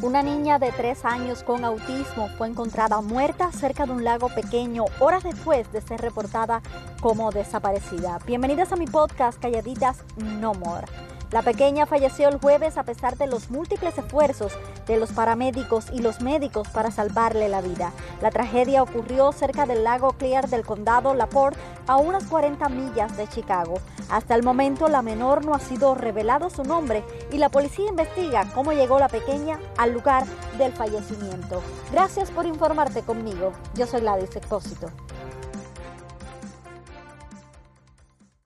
Una niña de tres años con autismo fue encontrada muerta cerca de un lago pequeño horas después de ser reportada como desaparecida. Bienvenidas a mi podcast Calladitas No More. La pequeña falleció el jueves a pesar de los múltiples esfuerzos de los paramédicos y los médicos para salvarle la vida. La tragedia ocurrió cerca del lago Clear del condado LaPorte, a unas 40 millas de Chicago. Hasta el momento la menor no ha sido revelado su nombre y la policía investiga cómo llegó la pequeña al lugar del fallecimiento. Gracias por informarte conmigo. Yo soy Gladys Expósito.